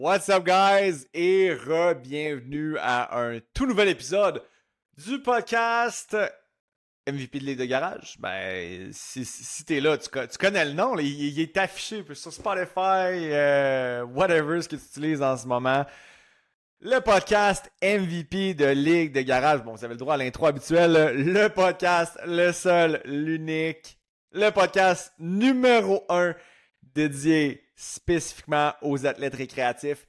What's up, guys? Et re-bienvenue à un tout nouvel épisode du podcast MVP de Ligue de Garage. Ben, si, si t'es là, tu, connais le nom, il, est affiché sur Spotify, euh, whatever ce que tu utilises en ce moment. Le podcast MVP de Ligue de Garage. Bon, vous avez le droit à l'intro habituel. Le podcast, le seul, l'unique. Le podcast numéro un dédié spécifiquement aux athlètes récréatifs,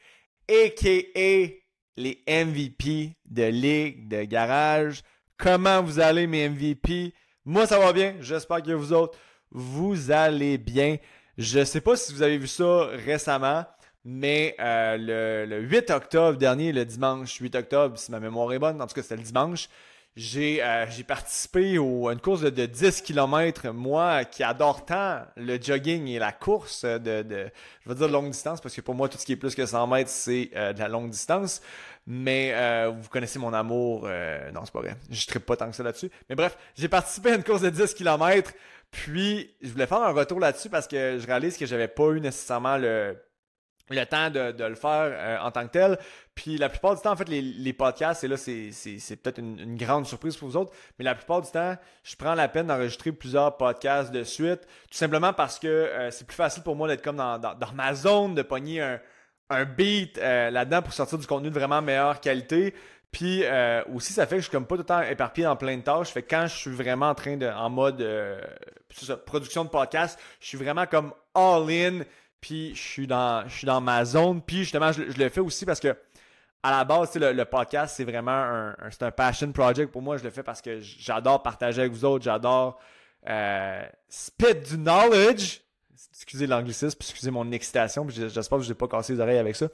a.k.a. les MVP de Ligue de Garage. Comment vous allez, mes MVP? Moi, ça va bien. J'espère que vous autres, vous allez bien. Je sais pas si vous avez vu ça récemment, mais euh, le, le, 8 octobre dernier, le dimanche 8 octobre, si ma mémoire est bonne, en tout cas c'était le dimanche, j'ai euh, participé à une course de, 10 km. Moi qui adore tant le jogging et la course de, de, je veux dire longue distance, parce que pour moi, tout ce qui est plus que 100 mètres, c'est euh, de la longue distance. Mais euh, vous connaissez mon amour. Euh, non, c'est pas vrai. Je ne pas tant que ça là-dessus. Mais bref, j'ai participé à une course de 10 km. Puis, je voulais faire un retour là-dessus parce que je réalise que j'avais pas eu nécessairement le le temps de, de le faire euh, en tant que tel. Puis la plupart du temps, en fait, les, les podcasts, et là, c'est, peut-être une, grande surprise pour vous autres, mais la plupart du temps, je prends la peine d'enregistrer plusieurs podcasts de suite, tout simplement parce que euh, c'est plus facile pour moi d'être comme dans, dans, ma zone, de pogner un, un beat euh, là-dedans pour sortir du contenu de vraiment meilleure qualité. Puis aussi, ça fait que je suis comme pas tout le temps éparpillé dans plein de tâches. Fait que quand je suis vraiment en train de, en mode production de podcast, je suis vraiment comme all in puis je suis dans, je suis dans ma zone. Puis justement, je, le fais aussi parce que à la base, le, le podcast, c'est vraiment un, c'est un passion project pour moi. Je le fais parce que j'adore partager avec vous autres. J'adore euh, spit du knowledge. Excusez l'anglicisme, puis excusez mon excitation. J'espère que je n'ai pas cassé les oreilles avec ça.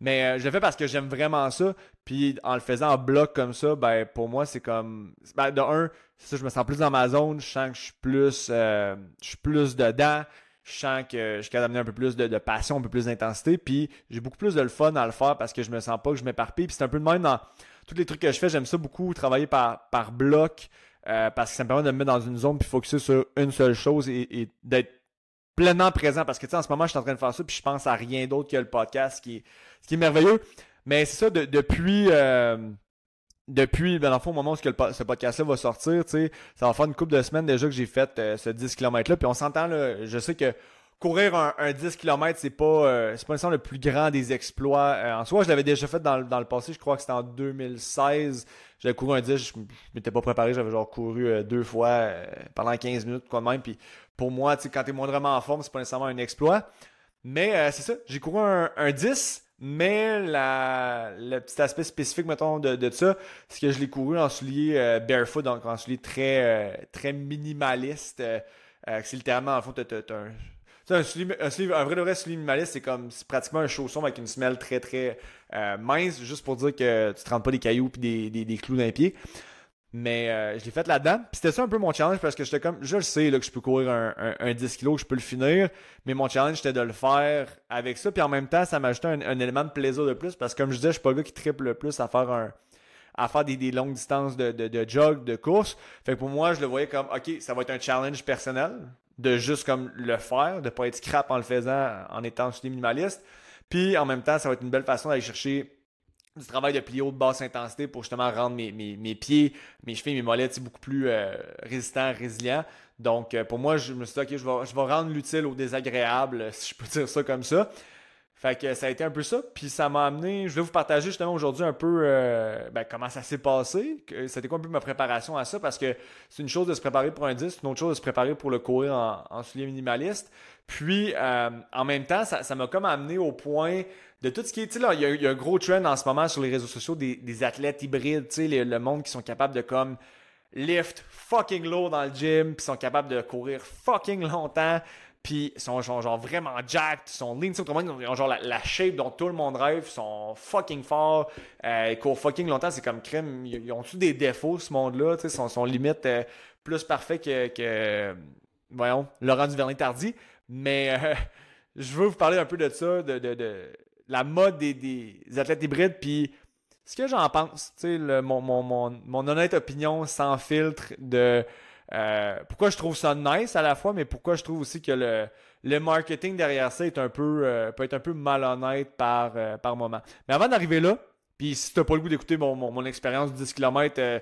Mais euh, je le fais parce que j'aime vraiment ça. Puis en le faisant en bloc comme ça, ben pour moi, c'est comme. Ben, de un, ça, je me sens plus dans ma zone. Je sens que je suis plus. Euh, je suis plus dedans je sens que je suis capable d'amener un peu plus de, passion, un peu plus d'intensité. Puis j'ai beaucoup plus de le fun à le faire parce que je me sens pas que je m'éparpille. Puis c'est un peu de même dans tous les trucs que je fais. J'aime ça beaucoup travailler par, par bloc euh, parce que ça me permet de me mettre dans une zone puis focuser sur une seule chose et, d'être pleinement présent. Parce que tu sais, en ce moment, je suis en train de faire ça puis je pense à rien d'autre que le podcast, ce qui est, ce qui est merveilleux. Mais c'est ça, depuis. Euh, depuis, ben, dans le fond, au moment où ce podcast-là va sortir, ça va faire une couple de semaines déjà que j'ai fait euh, ce 10 km-là. Puis on s'entend, là, je sais que courir un, 10 km, c'est pas, euh, c'est pas nécessairement le plus grand des exploits. Euh, en soi, je l'avais déjà fait dans, dans, le passé, je crois que c'était en 2016. J'avais couru un 10, je m'étais pas préparé, j'avais genre couru deux fois pendant 15 minutes, quoi même. Puis pour moi, quand t'es moindrement en forme, c'est pas nécessairement un exploit. Mais c'est ça, j'ai couru un, un 10 mais la, le petit aspect spécifique, mettons, de, de ça, c'est que je l'ai couru en soulier euh, barefoot, donc en soulier très, euh, très minimaliste. Euh, c'est littéralement, en fond, un, un, un, un, vrai, vrai soulier minimaliste, c'est comme c'est pratiquement un chausson avec une semelle très, très mince, juste pour dire que tu te rends pas des cailloux et des, des, des clous d'un pied. Mais euh, je l'ai fait là-dedans. Puis c'était ça un peu mon challenge parce que j'étais comme, je le sais là, que je peux courir un, un, 10 kg, que je peux le finir. Mais mon challenge c'était de le faire avec ça. Puis en même temps, ça m'ajoutait un, un, élément de plaisir de plus parce que comme je disais, je suis pas le gars qui triple le plus à faire un à faire des, des longues distances de, de, de, jog, de course. Fait que pour moi, je le voyais comme OK, ça va être un challenge personnel de juste comme le faire, de pas être scrap en le faisant en étant minimaliste. Puis en même temps, ça va être une belle façon d'aller chercher du travail de plio de basse intensité pour justement rendre mes, mes, pieds, mes chevilles, mes mollets beaucoup plus euh, résistants, résilients. Donc, euh, pour moi, je me suis dit, OK, je vais, je vais rendre l'utile au désagréable, si je peux dire ça comme ça. Fait que ça a été un peu ça. Puis ça m'a amené, je vais vous partager justement aujourd'hui un peu euh, ben, comment ça s'est passé. C'était quoi un peu ma préparation à ça parce que c'est une chose de se préparer pour un 10, c'est une autre chose de se préparer pour le courir en, en souliers minimaliste. Puis en même temps, ça m'a comme amené au point de tout ce qui est, tu sais, il y, a un gros trend en ce moment sur les réseaux sociaux des, athlètes hybrides, tu sais, le monde qui sont capables de comme lift fucking low dans le gym, puis sont capables de courir fucking longtemps, puis sont genre, vraiment jacked, sont lean, ils ont genre la, shape dont tout le monde rêve, sont fucking forts, euh, ils courent fucking longtemps, c'est comme crème, ils, ont tous des défauts ce monde-là, tu sais, sont, sont limite euh, plus parfaits que, que, voyons, Laurent Duvernay-Tardy, mais euh, je veux vous parler un peu de ça, de, de, de la mode des, athlètes hybrides, puis ce que j'en pense, tu sais, mon, mon, honnête opinion sans filtre de euh, pourquoi je trouve ça nice à la fois, mais pourquoi je trouve aussi que le, le marketing derrière ça est un peu, euh, peut être un peu malhonnête par, euh, par moment. Mais avant d'arriver là, puis si tu n'as pas le goût d'écouter mon, mon, expérience de 10 km,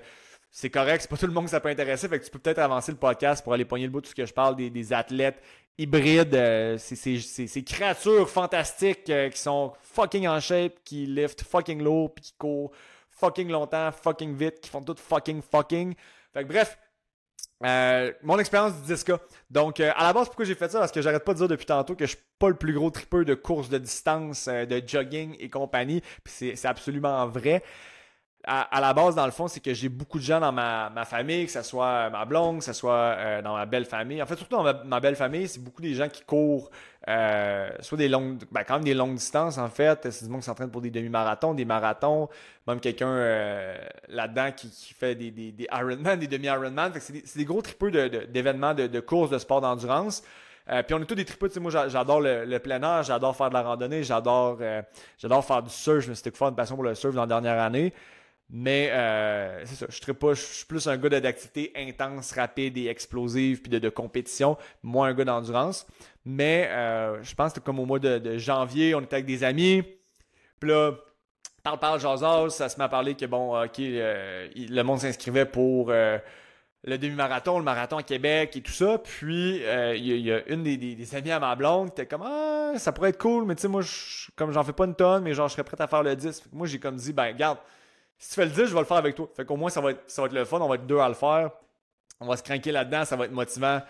c'est correct, c'est pas tout le monde que ça peut intéresser. Fait que tu peux peut-être avancer le podcast pour aller poigner le bout de ce que je parle des, athlètes hybrides, ces, créatures fantastiques qui sont fucking en shape, qui liftent fucking low, puis qui courent fucking longtemps, fucking vite, qui font tout fucking fucking. Fait que bref, euh, mon expérience du 10K. Donc, euh, à la base, pourquoi j'ai fait ça? Parce que j'arrête pas de dire depuis tantôt que je suis pas le plus gros tripeur de courses de distance, euh, de jogging et compagnie. Puis c'est absolument vrai à, la base, dans le fond, c'est que j'ai beaucoup de gens dans ma, famille, que ce soit ma blonde, que ce soit euh, dans ma belle famille. En fait, surtout dans ma, belle famille, c'est beaucoup des gens qui courent euh, soit des longues, ben, quand même des longues distances, en fait. C'est du monde qui s'entraîne pour des demi-marathons, des marathons, même quelqu'un euh, là-dedans qui, fait des, des, des Ironman, des demi-Ironman. C'est des, gros tripeux d'événements, de, de, courses, de sport d'endurance. puis on est tous des tripeux, moi j'adore le, plein air, j'adore faire de la randonnée, j'adore j'adore faire du surf, je me suis découvert une passion pour le surf dans la dernière année. Mais euh, c'est ça, je pas, je suis plus un gars d'activité intense, rapide et explosive, puis de, compétition, moins un gars d'endurance. Mais euh, je pense que comme au mois de, janvier, on était avec des amis, puis là, parle, parle, jasaz, ça se m'a parlé que bon, ok, euh, le monde s'inscrivait pour le demi-marathon, le marathon à Québec et tout ça. Puis il y, a une des, amis à ma blonde qui était comme Ah, ça pourrait être cool, mais tu sais, moi, comme j'en fais pas une tonne, mais genre, je serais prêt à faire le 10. Moi, j'ai comme dit, ben, regarde si tu fais le 10, je vais le faire avec toi. Fait qu'au moins, ça va, être, ça va être le fun. On va être deux à le faire. On va se craquer là-dedans. Ça va être motivant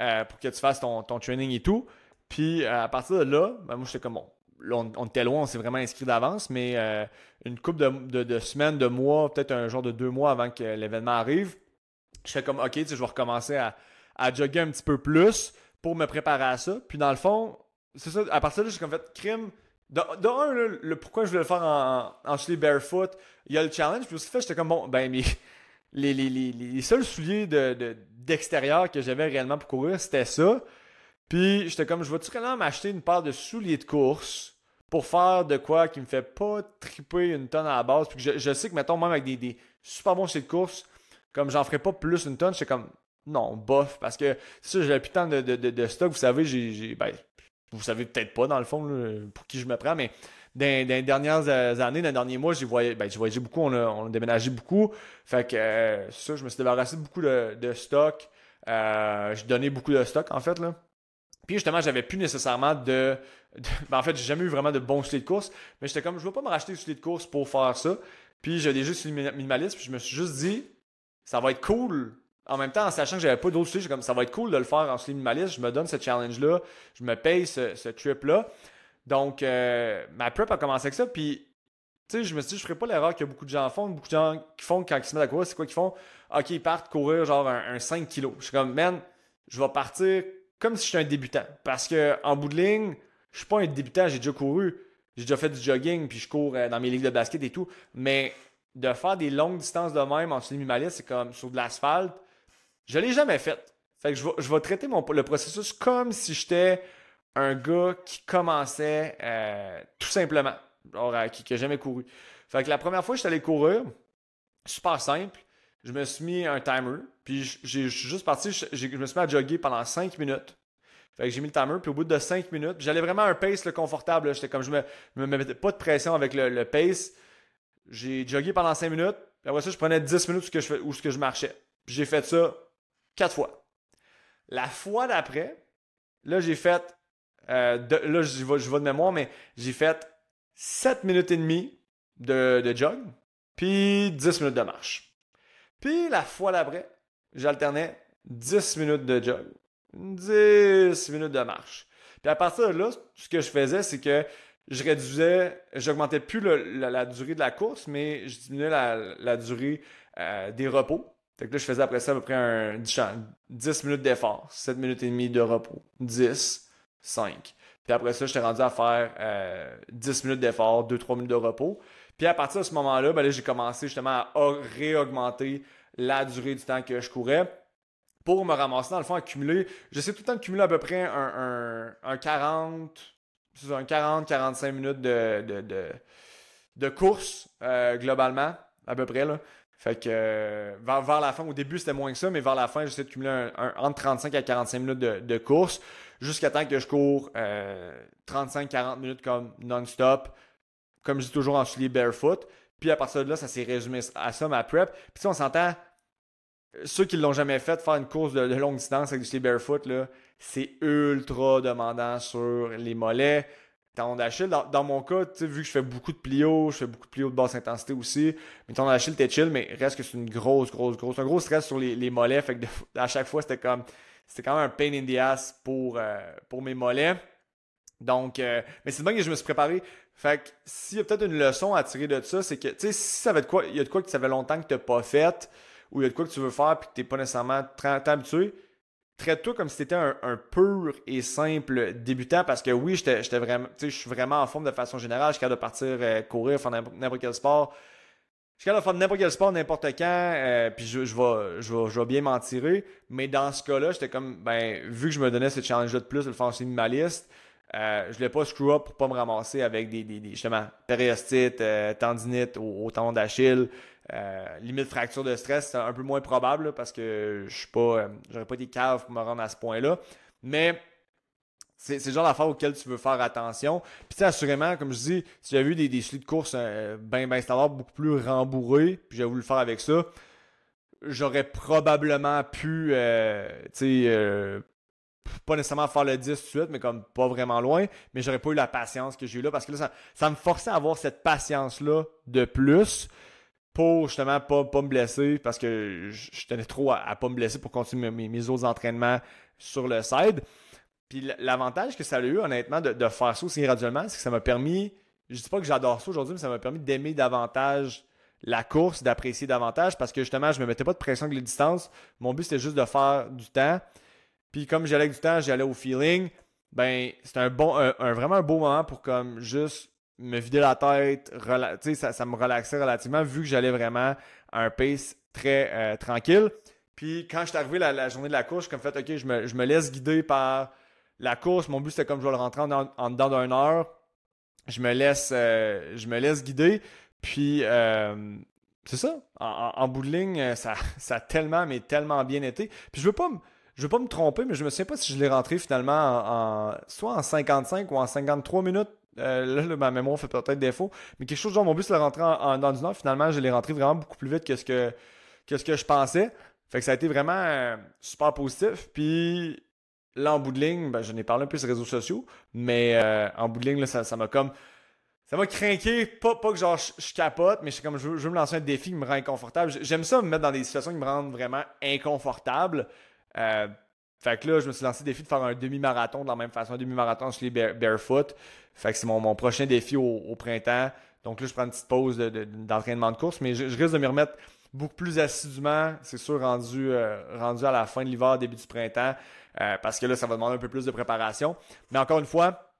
euh, pour que tu fasses ton, ton training et tout. Puis euh, à partir de là, ben, moi, j'étais comme bon. Là, on, était loin, on s'est vraiment inscrit d'avance, mais euh, une couple de, de, semaines, de mois, peut-être un jour de deux mois avant que l'événement arrive, je fais comme, OK, tu sais, je vais recommencer à, à jogger un petit peu plus pour me préparer à ça. Puis dans le fond, c'est ça, à partir de là, j'ai comme fait, crime, de, un, le, pourquoi je voulais le faire en, en souliers barefoot, il y a le challenge. Puis aussi, fait, j'étais comme, bon, ben, mais les, les, les, les seuls souliers de, d'extérieur que j'avais réellement pour courir, c'était ça. Puis j'étais comme, je vais-tu réellement m'acheter une paire de souliers de course pour faire de quoi qui me fait pas triper une tonne à la base. Puis je, je sais que, mettons, même avec des, des super bons souliers de course, comme j'en ferais pas plus une tonne, j'étais comme, non, bof. Parce que ça, j'avais plus tant de, de, de, stock. Vous savez, j'ai, ben, vous savez peut-être pas dans le fond pour qui je me prends, mais dans, les dernières années, dans les derniers mois, j'ai voyagé, ben, voyagé beaucoup, on a, déménagé beaucoup. Fait que euh, ça, je me suis débarrassé beaucoup de, stock. Euh, j'ai donné beaucoup de stock en fait. Puis justement, j'avais plus nécessairement de. ben, en fait, j'ai jamais eu vraiment de bons souliers de course. Mais j'étais comme, je veux pas me racheter des souliers de course pour faire ça. Puis j'ai déjà sur minimaliste. Puis je me suis juste dit, ça va être cool en même temps, en sachant que j'avais pas d'autres sujets, comme ça va être cool de le faire en slim minimaliste, je me donne ce challenge-là, je me paye ce, trip-là. Donc, euh, ma prep a commencé avec ça, puis, tu sais, je me suis dit, je ferais pas l'erreur que beaucoup de gens font. Beaucoup de gens qui font quand ils se mettent à courir, c'est quoi qu'ils font? Ok, ils partent courir genre un, 5 kg. Je suis comme, man, je vais partir comme si j'étais un débutant. Parce que, en bout de ligne, je suis pas un débutant, j'ai déjà couru, j'ai déjà fait du jogging, puis je cours euh, dans mes ligues de basket et tout. Mais de faire des longues distances de même en slim minimaliste, c'est comme sur de l'asphalte je l'ai jamais fait. Fait que je vais, je traiter le processus comme si j'étais un gars qui commençait euh, tout simplement, euh, qui n'a jamais couru. Fait que la première fois que j'étais allé courir, super simple, je me suis mis un timer, puis j'ai juste parti, je, me suis mis à jogger pendant 5 minutes. Fait que j'ai mis le timer, puis au bout de 5 minutes, j'allais vraiment à un pace confortable. J'étais comme je me, me mettais pas de pression avec le, pace. J'ai jogué pendant 5 minutes, puis après ça, je prenais 10 minutes où, que je, que je marchais. Puis j'ai fait ça Quatre fois. La fois d'après, là, j'ai fait. Euh, là, je vais, de mémoire, mais j'ai fait 7 minutes et demie de, de jog, puis 10 minutes de marche. Puis la fois d'après, j'alternais 10 minutes de jog, 10 minutes de marche. Puis à partir de là, ce que je faisais, c'est que je réduisais, j'augmentais plus la, durée de la course, mais je diminuais la, durée euh, des repos. Fait que là, je faisais après ça à peu près un 10 minutes d'effort, 7 minutes et demie de repos, 10, 5. Puis après ça, j'étais rendu à faire 10 euh, minutes d'effort, 2-3 minutes de repos. Puis à partir de ce moment-là, ben j'ai commencé justement à réaugmenter la durée du temps que je courais pour me ramasser, dans le fond, à. J'essaie tout le temps de cumuler à peu près un, un, 40, un 40-45 minutes de, course euh, globalement, à peu près. Là. Fait que euh, vers, la fin, au début c'était moins que ça, mais vers la fin, j'essaie de cumuler un, entre 35 à 45 minutes de, course jusqu'à temps que je cours 35-40 minutes comme non-stop, comme je dis toujours en souliers barefoot. Puis à partir de là, ça s'est résumé à ça, ma prep. Puis si on s'entend, ceux qui l'ont jamais fait, faire une course de, longue distance avec du ski barefoot, c'est ultra demandant sur les mollets. Tendon d'Achille, dans, mon cas, vu que je fais beaucoup de plio, je fais beaucoup de plio de basse intensité aussi, mais tendon d'Achille, t'es chill, mais reste que c'est une grosse, grosse, grosse, un gros stress sur les, mollets. Fait que à chaque fois, c'était comme, c'était quand même un pain in the ass pour, euh, pour mes mollets. Donc, euh, mais c'est bien que je me suis préparé. Fait que s'il y a peut-être une leçon à tirer de ça, c'est que, tu sais, si ça va de quoi, il y a de quoi que ça fait longtemps que tu n'as pas fait, ou il y a de quoi que tu veux faire puis que tu n'es pas nécessairement très habitué, traite-toi comme si tu étais un, pur et simple débutant parce que oui, j'étais vraiment, je suis vraiment en forme de façon générale. Je suis capable de partir euh, courir, faire n'importe quel sport. Je suis capable de faire n'importe quel sport, n'importe quand, euh, puis je, vais, je, vais, bien m'en tirer. Mais dans ce cas-là, j'étais comme, ben, vu que je me donnais ce challenge-là de plus, de le faire aussi minimaliste, je ne l'ai pas screw up pour pas me ramasser avec des, des, justement, périostite, euh, tendinite au, tendon d'Achille. Euh, limite fracture de stress, c'est un peu moins probable parce que je suis pas, j'aurais pas des caves pour me rendre à ce point-là. Mais c'est, le genre d'affaire auquel tu veux faire attention. Puis assurément, comme je dis, si j'avais vu des, des de course ben, ben standard, beaucoup plus rembourrés, puis j'avais voulu le faire avec ça, j'aurais probablement pu, tu sais, pas nécessairement faire le 10 tout de suite, mais comme pas vraiment loin. Mais j'aurais pas eu la patience que j'ai eu là parce que là, ça, me forçait à avoir cette patience-là de plus pour justement pas, pas me blesser parce que je, tenais trop à, pas me blesser pour continuer mes, autres entraînements sur le side. Puis l'avantage que ça a eu, honnêtement, de, faire ça aussi graduellement, c'est que ça m'a permis, je dis pas que j'adore ça aujourd'hui, mais ça m'a permis d'aimer davantage la course, d'apprécier davantage parce que justement, je me mettais pas de pression avec les distances. Mon but, c'était juste de faire du temps. Puis comme j'allais avec du temps, j'allais au feeling. Ben, c'était un bon, un, vraiment un beau moment pour comme juste me vider la tête, ça, ça me relaxait relativement vu que j'allais vraiment à un pace très euh, tranquille. Puis quand je suis arrivé la, journée de la course, comme fait, ok, je me, laisse guider par la course. Mon but c'était comme je vais le rentrer en, dedans d'une heure. Je me laisse, euh, je me laisse guider. Puis euh, c'est ça. En, bout de ligne, ça, a tellement, mais tellement bien été. Puis je veux pas je veux pas me tromper, mais je me souviens pas si je l'ai rentré finalement en, soit en 55 ou en 53 minutes. Euh, là, ma mémoire fait peut-être défaut. Mais quelque chose genre mon but c'est de rentrer en, dans une heure. Finalement, je l'ai rentré vraiment beaucoup plus vite que ce que, ce que je pensais. Fait que ça a été vraiment euh, super positif. Puis là, en bout de ligne, ben, je n'ai parlé un peu sur les réseaux sociaux, mais euh, en bout de ligne, là, ça m'a comme. Ça m'a craqué, pas, pas que genre je, capote, mais je, comme, je veux, me lancer un défi qui me rend inconfortable. J'aime ça me mettre dans des situations qui me rendent vraiment inconfortable. Fait que là, je me suis lancé le défi de faire un demi-marathon de la même façon, un demi-marathon sur les barefoot. Fait que c'est mon, prochain défi au, printemps. Donc là, je prends une petite pause d'entraînement de, course, mais je, risque de m'y remettre beaucoup plus assidûment, c'est sûr, rendu, euh, rendu à la fin de l'hiver, début du printemps, euh, parce que là, ça va demander un peu plus de préparation. Mais encore une fois,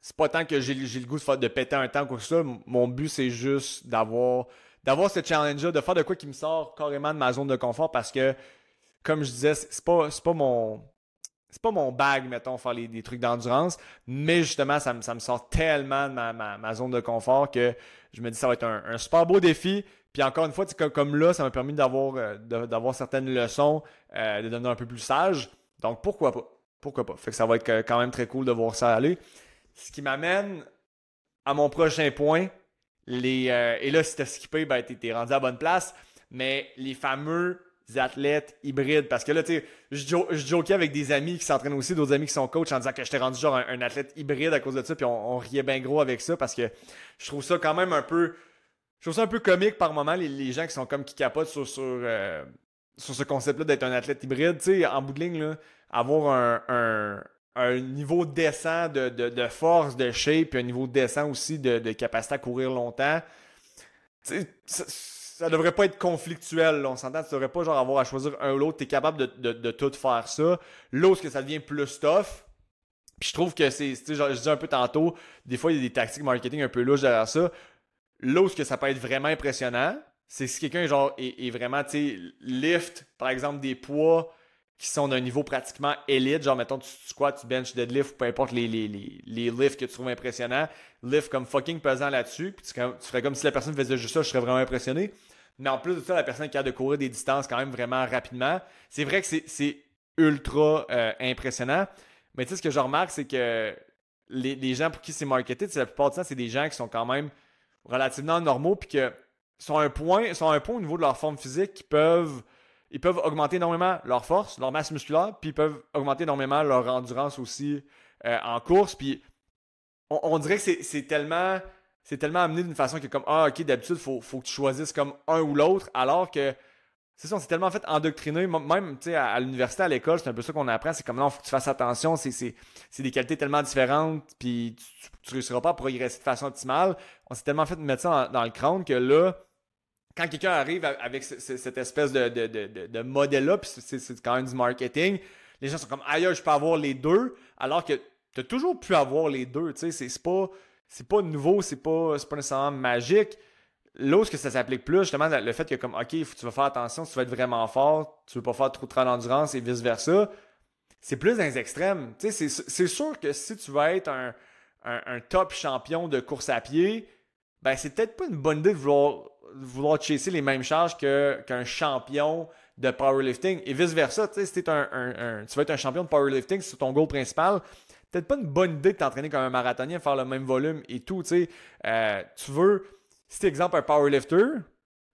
c'est pas tant que j'ai le goût de, de péter un temps ou ça. Mon but, c'est juste d'avoir d'avoir ce challenge-là, de faire de quoi qui me sort carrément de ma zone de confort parce que comme je disais, c'est pas, pas mon. C'est pas mon bag, mettons, faire des trucs d'endurance, mais justement, ça me, ça me sort tellement de ma, zone de confort que je me dis ça va être un, super beau défi. Puis encore une fois, comme, comme là, ça m'a permis d'avoir, euh, d'avoir certaines leçons, euh, de devenir un peu plus sage. Donc pourquoi pas? Pourquoi pas? Fait que ça va être quand même très cool de voir ça aller. Ce qui m'amène à mon prochain point. Les, euh, et là, si t'as skippé, ben, t'es rendu à bonne place. Mais les fameux athlètes hybrides. Parce que là, tu sais, je, jokais avec des amis qui s'entraînent aussi, d'autres amis qui sont coachs en disant que j'étais rendu genre un, athlète hybride à cause de ça, puis on, riait bien gros avec ça parce que je trouve ça quand même un peu. Je trouve ça un peu comique par moment, les, gens qui sont comme qui capotent sur, sur, euh, sur ce concept-là d'être un athlète hybride. Tu sais, en bout de ligne, là, avoir un, un, niveau décent de, de, force, de shape, puis un niveau décent aussi de, de capacité à courir longtemps. Tu sais, ça devrait pas être conflictuel. On s'entend, tu devrais pas genre avoir à choisir un ou l'autre. Tu es capable de, de, tout faire ça. L'autre, que ça devient plus tough. Puis je trouve que c'est, genre, je disais un peu tantôt, des fois, il y a des tactiques marketing un peu louches derrière ça. L'autre, que ça peut être vraiment impressionnant, c'est si quelqu'un genre est, vraiment, tu sais, lift, par exemple, des poids qui sont d'un niveau pratiquement élite, genre mettons tu squats, tu bench, deadlift, ou peu importe les, les, les, lifts que tu trouves impressionnants, lift comme fucking pesant là-dessus, puis tu, tu, ferais comme si la personne faisait juste ça, je serais vraiment impressionné. Mais en plus de ça, la personne qui a de courir des distances quand même vraiment rapidement. C'est vrai que c'est ultra euh, impressionnant. Mais tu sais, ce que je remarque, c'est que les, gens pour qui c'est marketé, la plupart du temps, c'est des gens qui sont quand même relativement normaux puis que sont un point, sont un point au niveau de leur forme physique qui peuvent ils peuvent augmenter énormément leur force, leur masse musculaire, puis ils peuvent augmenter énormément leur endurance aussi euh, en course. Puis on, dirait que c'est tellement c'est tellement amené d'une façon que comme ah ok d'habitude faut, faut que tu choisisses comme un ou l'autre alors que c'est ça on s'est tellement fait endoctriner même tu sais à, l'université à l'école c'est un peu ça qu'on apprend c'est comme non faut que tu fasses attention c'est des qualités tellement différentes puis tu, tu, réussiras pas à progresser de façon optimale on s'est tellement fait mettre ça dans, le crâne que là quand quelqu'un arrive avec cette espèce de, de, modèle-là, puis c'est quand même du marketing, les gens sont comme ailleurs, je peux avoir les deux, alors que tu as toujours pu avoir les deux. Tu sais, c'est pas, pas nouveau, c'est pas, pas nécessairement magique. L'autre que ça s'applique plus, justement, le fait que comme OK, tu vas faire attention, tu vas être vraiment fort, tu veux pas faire trop de d'endurance et vice-versa, c'est plus dans les extrêmes. C'est sûr que si tu veux être un, un, top champion de course à pied, ben c'est peut-être pas une bonne idée de vouloir vouloir chasser les mêmes charges qu'un champion de powerlifting et vice-versa. Si tu vas être un champion de powerlifting, c'est ton goal principal, peut-être pas une bonne idée de t'entraîner comme un marathonien, faire le même volume et tout. Euh, tu veux, si tu exemple un powerlifter,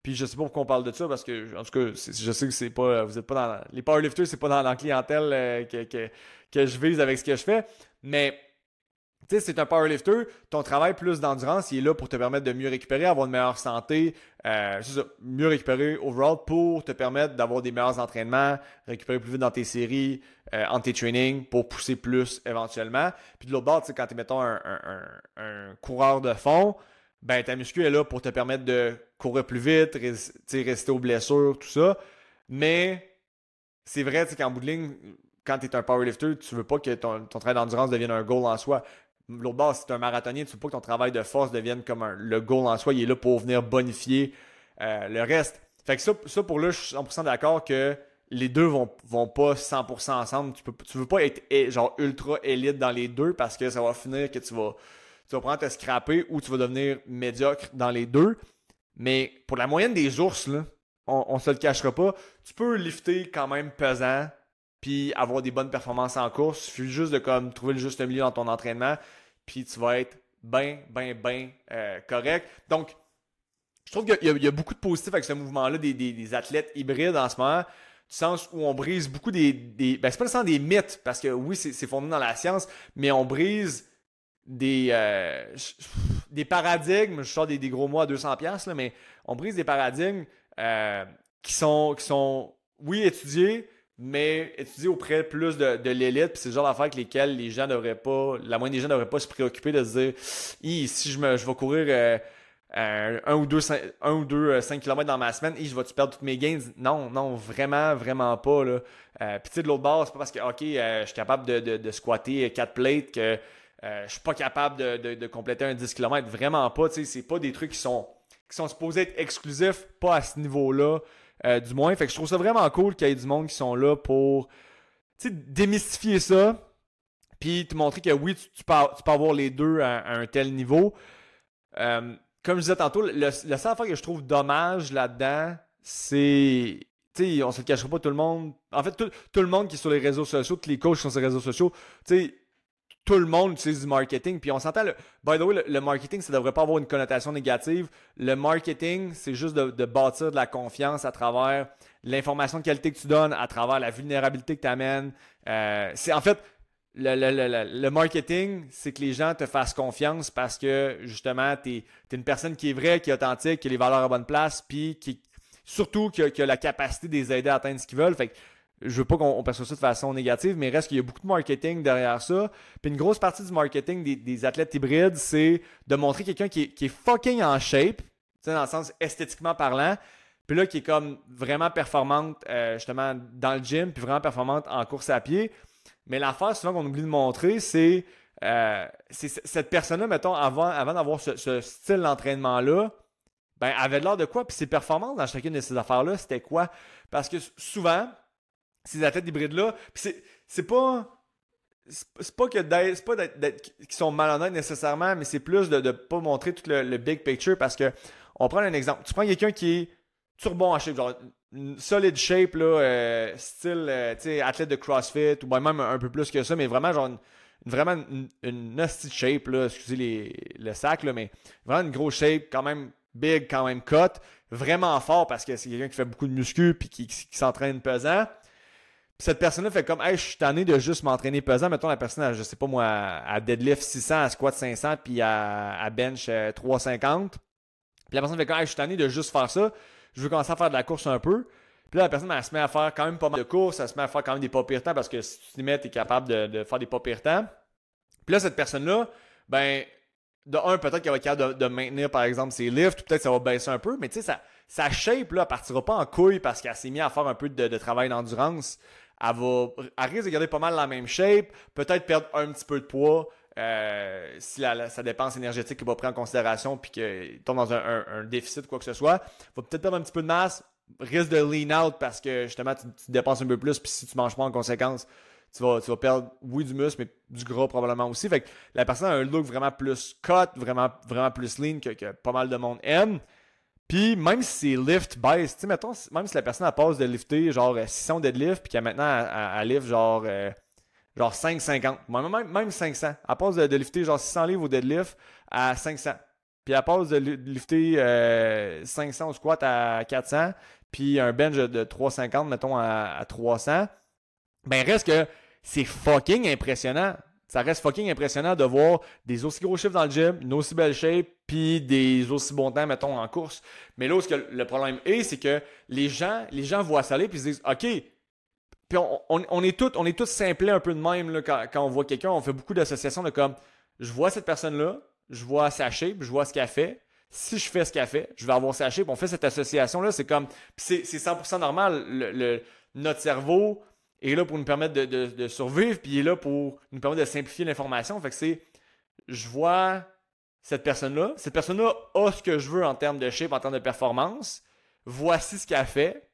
puis je sais pas pourquoi on parle de ça parce que en tout cas, je sais que c'est pas vous êtes pas dans les powerlifters, c'est pas dans la clientèle euh, que, que, je vise avec ce que je fais, mais tu sais, c'est un powerlifter, ton travail plus d'endurance, il est là pour te permettre de mieux récupérer, avoir une meilleure santé, euh, ça, mieux récupérer overall pour te permettre d'avoir des meilleurs entraînements, récupérer plus vite dans tes séries, euh, en tes trainings, pour pousser plus éventuellement. Puis de l'autre bord, quand tu es, mettons, un, un, coureur de fond, ben ta muscu est là pour te permettre de courir plus vite, rester aux blessures, tout ça. Mais c'est vrai qu'en bout de ligne, quand tu es un powerlifter, tu veux pas que ton, ton travail d'endurance devienne un goal en soi. L'autre bord, si tu es un marathonien, tu ne veux pas que ton travail de force devienne comme un, le goal en soi. Il est là pour venir bonifier euh, le reste. Fait que ça, ça pour là, je suis 100% d'accord que les deux vont, vont pas 100% ensemble. Tu, peux, tu veux pas être genre ultra élite dans les deux parce que ça va finir que tu vas, tu vas prendre te scraper ou tu vas devenir médiocre dans les deux. Mais pour la moyenne des ours, là, on, ne se le cachera pas, tu peux lifter quand même pesant puis avoir des bonnes performances en course. Il suffit juste de comme trouver le juste milieu dans ton entraînement puis tu vas être bien, bien, bien euh, correct. Donc, je trouve qu'il y, a beaucoup de positifs avec ce mouvement-là des, athlètes hybrides en ce moment, du sens où on brise beaucoup des. des ben, c'est pas nécessairement des mythes, parce que oui, c'est fondé dans la science, mais on brise des, euh, des paradigmes, je sors des, gros mots à 200$, là, mais on brise des paradigmes euh, qui, sont, qui sont, oui, étudiés, mais étudier auprès plus de, de l'élite, puis c'est le genre d'affaires avec lesquelles les gens n'auraient pas, la moindre des gens n'auraient pas se préoccuper de se dire, si je, me, je vais courir euh, un ou deux, un ou deux 5 euh, km dans ma semaine, je vais-tu perdre toutes mes gains? Non, non, vraiment, vraiment pas. Là. Euh, puis tu sais, de l'autre bord, c'est pas parce que, ok, je suis capable de, de, squatter 4 plates que je suis pas capable de, de, compléter un 10 km. Vraiment pas, tu sais, c'est pas des trucs qui sont, qui sont supposés être exclusifs, pas à ce niveau-là. Euh, du moins. Fait que je trouve ça vraiment cool qu'il y ait du monde qui sont là pour démystifier ça. Puis te montrer que oui, tu, peux, avoir les deux à, un tel niveau. Euh, comme je disais tantôt, le, la seule affaire que je trouve dommage là-dedans, c'est. Tu sais, on se le cachera pas tout le monde. En fait, tout, tout, le monde qui est sur les réseaux sociaux, tous les coachs qui sont sur les réseaux sociaux, tu sais, tout le monde utilise du marketing. Puis on s'entend, le, by the way, le, marketing, ça devrait pas avoir une connotation négative. Le marketing, c'est juste de, bâtir de la confiance à travers l'information de qualité que tu donnes, à travers la vulnérabilité que tu amènes. Euh, c'est en fait, le, marketing, c'est que les gens te fassent confiance parce que justement, tu es, une personne qui est vraie, qui est authentique, qui a les valeurs à bonne place, puis qui surtout qui a, la capacité de les aider à atteindre ce qu'ils veulent. Fait je veux pas qu'on perçoive ça de façon négative, mais reste qu'il y a beaucoup de marketing derrière ça. Puis une grosse partie du marketing des, athlètes hybrides, c'est de montrer quelqu'un qui est, fucking en shape, dans le sens esthétiquement parlant, puis là qui est comme vraiment performante euh, justement dans le gym, puis vraiment performante en course à pied. Mais l'affaire souvent qu'on oublie de montrer, c'est euh, cette personne-là, mettons, avant, avant d'avoir ce, style d'entraînement-là, ben, avait l'air de quoi? Puis ses performances dans chacune de ces affaires-là, c'était quoi? Parce que souvent, ces athlètes hybrides-là. c'est pas. C'est pas que c'est pas d'être qui sont malhonnêtes nécessairement, mais c'est plus de ne pas montrer tout le, big picture parce que on prend un exemple. Tu prends quelqu'un qui est turbo en shape, genre une shape, là, euh, style, euh, athlète de CrossFit, ou même un, peu plus que ça, mais vraiment, genre, vraiment une, une shape, là, excusez les, le sac, là, mais vraiment une grosse shape, quand même big, quand même cut, vraiment fort parce que c'est quelqu'un qui fait beaucoup de muscu puis qui, s'entraîne pesant. Cette personne-là fait comme, hey, je suis tanné de juste m'entraîner pesant. Mettons la personne, je sais pas moi, à deadlift 600, à squat 500, puis à, bench 350. Puis la personne fait comme, hey, je suis tanné de juste faire ça je veux commencer à faire de la course un peu. Puis là, la personne, elle se met à faire quand même pas mal de courses, elle se met à faire quand même des pas pires temps parce que si tu t'y mets, tu es capable de, faire des pas pires temps. Puis là, cette personne-là, ben, de un, peut-être qu'elle va être capable de, maintenir, par exemple, ses lifts, peut-être que ça va baisser un peu, mais tu sais, sa, shape, là, elle partira pas en couille parce qu'elle s'est mise à faire un peu de, travail d'endurance. Elle va, elle risque de garder pas mal la même shape, peut-être perdre un petit peu de poids, euh, si sa dépense énergétique va prendre en considération puis qu'il tombe dans un, déficit quoi que ce soit, va peut-être perdre un petit peu de masse, risque de lean out parce que justement tu, dépenses un peu plus puis si tu manges pas en conséquence, tu vas, tu vas perdre, oui, du muscle, mais du gras probablement aussi. Fait que la personne a un look vraiment plus cut, vraiment, vraiment plus lean que, pas mal de monde aime. Puis même si c'est lift baisse, tu sais, mettons, même si la personne a passe de lifter genre 600 deadlift puis qu'elle maintenant à lift genre euh, genre 5,50. Même, même 500. Elle passe de, lifter genre 600 livres au deadlift à 500. Puis elle passe de lifter 500 euh, au squat à 400. Puis un bench de 350, mettons, à, 300. Ben reste que c'est fucking impressionnant. Ça reste fucking impressionnant de voir des aussi gros chiffres dans le gym, une aussi belle shape, puis des aussi bons temps, mettons, en course. Mais là, ce que le problème est, c'est que les gens, les gens voient ça aller, puis ils se disent, OK, puis on, est tous on est tous simplés un peu de même là, quand, on voit quelqu'un. On fait beaucoup d'associations de comme je vois cette personne-là, je vois sa shape, je vois ce qu'elle fait. Si je fais ce qu'elle fait, je vais avoir sa shape. On fait cette association-là. C'est comme. C'est 100% normal. Le, notre cerveau est là pour nous permettre de, survivre, puis il est là pour nous permettre de simplifier l'information. Fait que c'est. Je vois cette personne-là. Cette personne-là a ce que je veux en termes de shape, en termes de performance. Voici ce qu'elle fait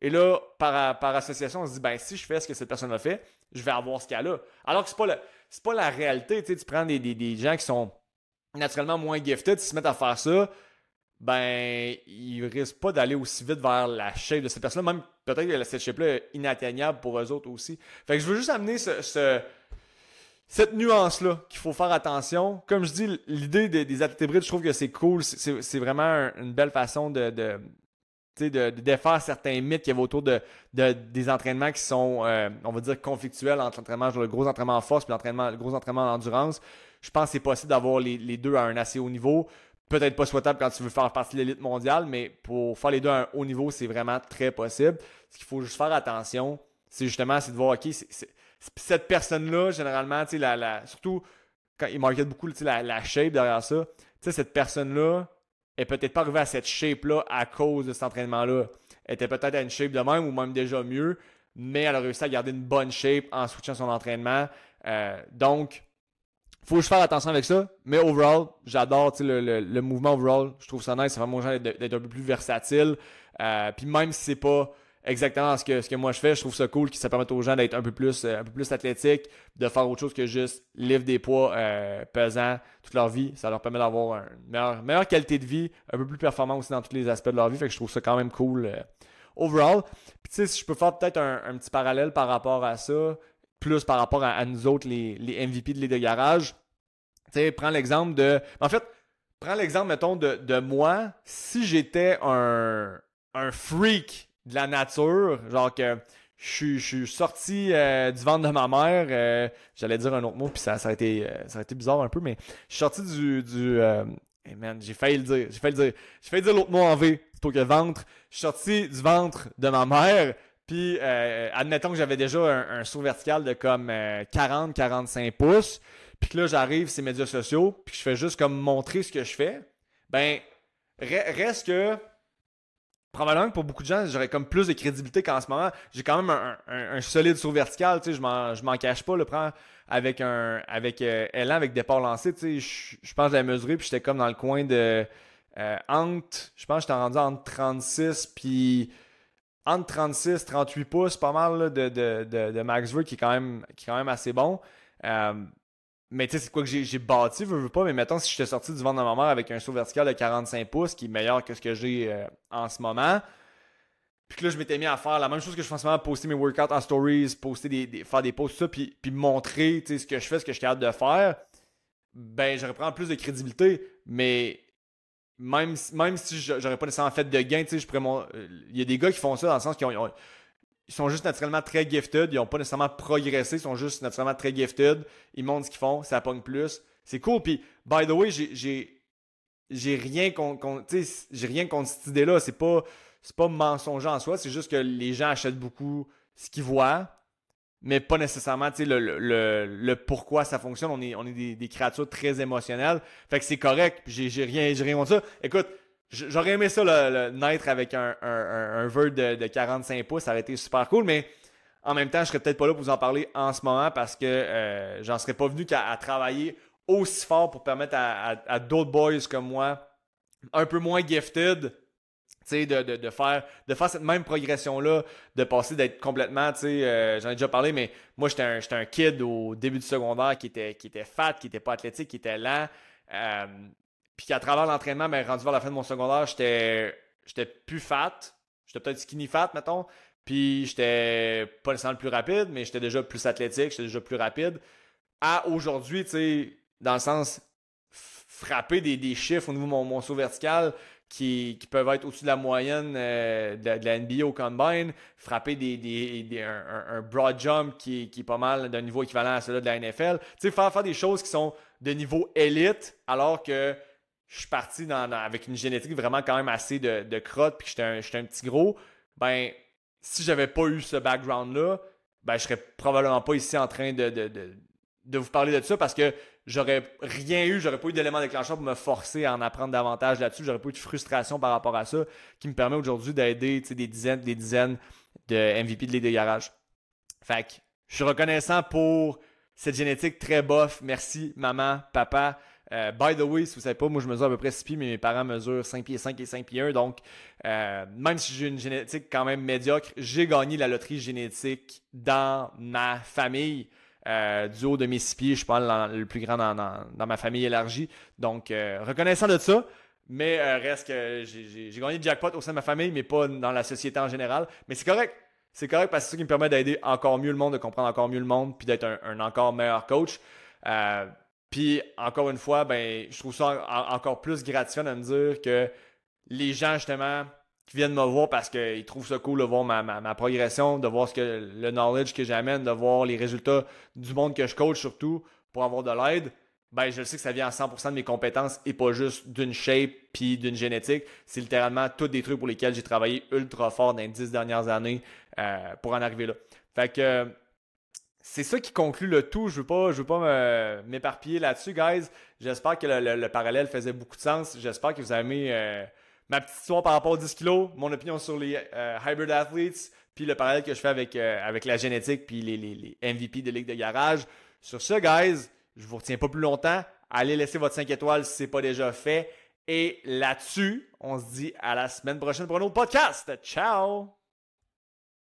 et là, par, par, association, on se dit, ben, si je fais ce que cette personne a fait, je vais avoir ce qu'elle a. Alors que c'est pas, pas la réalité. Tu, sais, tu prends des, des, des, gens qui sont naturellement moins gifted, s'ils se mettent à faire ça, ben, ils risquent pas d'aller aussi vite vers la shape de cette personne-là. Même peut-être que cette shape-là est inatteignable pour eux autres aussi. Fait que je veux juste amener ce, cette nuance-là qu'il faut faire attention. Comme je dis, l'idée des, des athlètes je trouve que c'est cool. C'est vraiment une belle façon de, de, défaire certains mythes qu'il y avait autour de, des entraînements qui sont, euh, on va dire, conflictuels entre l'entraînement, le gros entraînement en force et le gros entraînement en endurance. Je pense que c'est possible d'avoir les, deux à un assez haut niveau. Peut-être pas souhaitable quand tu veux faire partie de l'élite mondiale, mais pour faire les deux à un haut niveau, c'est vraiment très possible. Ce qu'il faut juste faire attention, c'est justement c'est de voir, OK, cette personne-là, généralement, la, la, surtout quand il market beaucoup la, la shape derrière ça, cette personne-là, est peut-être pas arrivée à cette shape-là à cause de cet entraînement-là. Elle était peut-être à une shape de même ou même déjà mieux, mais elle a réussi à garder une bonne shape en soutien son entraînement. Euh, donc, faut que je fasse attention avec ça. Mais overall, j'adore le, le, mouvement overall. Je trouve ça nice. C'est vraiment d'être un peu plus versatile. Euh, puis même si c'est pas exactement ce que, ce que moi je fais. Je trouve ça cool que ça permette aux gens d'être un peu plus euh, un peu plus athlétiques, de faire autre chose que juste livre des poids euh, pesants toute leur vie. Ça leur permet d'avoir une meilleure, qualité de vie, un peu plus performant aussi dans tous les aspects de leur vie. Fait que je trouve ça quand même cool euh, overall. Puis tu sais, si je peux faire peut-être un, petit parallèle par rapport à ça, plus par rapport à, nous autres, les, les MVP de l'île de garage. Tu sais, prends l'exemple de. En fait, prends l'exemple, mettons, de, de moi. Si j'étais un, un freak de la nature, genre que je suis sorti euh, du ventre de ma mère, euh, j'allais dire un autre mot, puis ça, ça, a été, euh, ça a été bizarre un peu, mais je suis sorti du... du hey man, j'ai failli le dire, j'ai failli le dire, j'ai failli dire l'autre mot en V plutôt que ventre. Je suis sorti du ventre de ma mère, puis admettons que j'avais déjà un, saut vertical de comme 40-45 pouces, puis que là j'arrive ces médias sociaux, puis que je fais juste comme montrer ce que je fais, ben reste que probablement que pour beaucoup de gens, j'aurais comme plus de crédibilité qu'en ce moment. J'ai quand même un, solide saut vertical, tu sais, je m'en, cache pas, le prends avec un avec euh, Elan, avec départ lancé, tu sais, je, pense que je l'ai mesuré, puis j'étais comme dans le coin de euh, entre, je pense que j'étais rendu entre 36 puis entre 36 38 pouces, pas mal de, de, de, Max qui est quand même qui est quand même assez bon. Euh, mais tu sais, c'est quoi que j'ai bâti, veux, veux pas, mais mettons, si je j'étais sorti du ventre de ma mère avec un saut vertical de 45 pouces, qui est meilleur que ce que j'ai euh, en ce moment, puis que là, je m'étais mis à faire la même chose que je fais en ce moment, poster mes workouts en stories, poster des, faire des posts, ça, puis, puis montrer, ce que je fais, ce que je suis capable de faire, ben, j'aurais pris plus de crédibilité, mais même, même si j'aurais pas nécessairement fait de gain, je pourrais... Euh, il y a des gars qui font ça dans le sens qu'ils ont ils sont juste naturellement très gifted. Ils n'ont pas nécessairement progressé. Ils sont juste naturellement très gifted. Ils montrent ce qu'ils font. Ça pogne plus. C'est cool. Puis, by the way, j'ai, j'ai, rien contre, j'ai rien contre cette idée-là. C'est pas, c'est pas mensonger en soi. C'est juste que les gens achètent beaucoup ce qu'ils voient. Mais pas nécessairement le, le, le, pourquoi ça fonctionne. On est, on est des, créatures très émotionnelles. Fait que c'est correct. J'ai, j'ai rien, j'ai rien contre ça. Écoute, J'aurais aimé ça, le, naître avec un, un, vœu de, 45 pouces. Ça aurait été super cool, mais en même temps, je serais peut-être pas là pour vous en parler en ce moment parce que euh, j'en serais pas venu qu'à travailler aussi fort pour permettre à, d'autres boys comme moi, un peu moins gifted, de, faire, cette même progression-là, de passer d'être complètement, euh, j'en ai déjà parlé, mais moi, j'étais un, kid au début du secondaire qui était, fat, qui était pas athlétique, qui était lent. Euh, puis qu'à travers l'entraînement, ben, rendu vers la fin de mon secondaire, j'étais, plus fat. J'étais peut-être skinny fat, mettons. Puis j'étais pas nécessairement le plus rapide, mais j'étais déjà plus athlétique, j'étais déjà plus rapide. À aujourd'hui, dans le sens frapper des, chiffres au niveau de mon saut vertical qui, peuvent être au-dessus de la moyenne euh, de, la NBA au combine, frapper des, un, broad jump qui, est pas mal d'un niveau équivalent à celui de la NFL. Tu sais, faire, des choses qui sont de niveau élite alors que je suis parti avec une génétique vraiment quand même assez de, crotte, puis j'étais un, un, petit gros, ben, si j'avais pas eu ce background-là, ben, je serais probablement pas ici en train de, vous parler de ça parce que j'aurais rien eu, j'aurais pas eu d'élément déclencheur pour me forcer à en apprendre davantage là-dessus, j'aurais pas eu de frustration par rapport à ça qui me permet aujourd'hui d'aider des dizaines des dizaines de MVP de les Garage. Fait que je suis reconnaissant pour cette génétique très bof. Merci, maman, papa. Euh, by the way, si vous savez pas, moi je mesure à peu près 6 pieds, mais mes parents mesurent 5 pieds 5 et 5 pieds 1. Donc, euh, même si j'ai une génétique quand même médiocre, j'ai gagné la loterie génétique dans ma famille. Euh, du haut de mes 6 pieds, je pas le plus grand dans, ma famille élargie. Donc, reconnaissant de ça, mais reste que j'ai gagné le jackpot au sein de ma famille, mais pas dans la société en général. Mais c'est correct. C'est correct parce que c'est ça qui me permet d'aider encore mieux le monde, de comprendre encore mieux le monde, puis d'être un, un, encore meilleur coach. Puis encore une fois, ben, je trouve ça encore plus gratifiant de me dire que les gens justement qui viennent me voir parce qu'ils trouvent ça cool de voir ma, progression, de voir le knowledge que j'amène, de voir les résultats du monde que je coach surtout pour avoir de l'aide, ben je sais que ça vient à 100% de mes compétences et pas juste d'une shape puis d'une génétique. C'est littéralement tous des trucs pour lesquels j'ai travaillé ultra fort dans les 10 dernières années euh, pour en arriver là. Fait que c'est ça qui conclut le tout. Je veux pas, je veux pas m'éparpiller là-dessus, guys. J'espère que le, parallèle faisait beaucoup de sens. J'espère que vous avez aimé euh, ma petite histoire par rapport aux 10 kilos, mon opinion sur les euh, hybrid athletes, puis le parallèle que je fais avec, euh, avec la génétique, puis les, les, MVP de Ligue de Garage. Sur ce, guys, je vous retiens pas plus longtemps. Allez laisser votre 5 étoiles si ce n'est pas déjà fait. Et là-dessus, on se dit à la semaine prochaine pour un autre podcast. Ciao!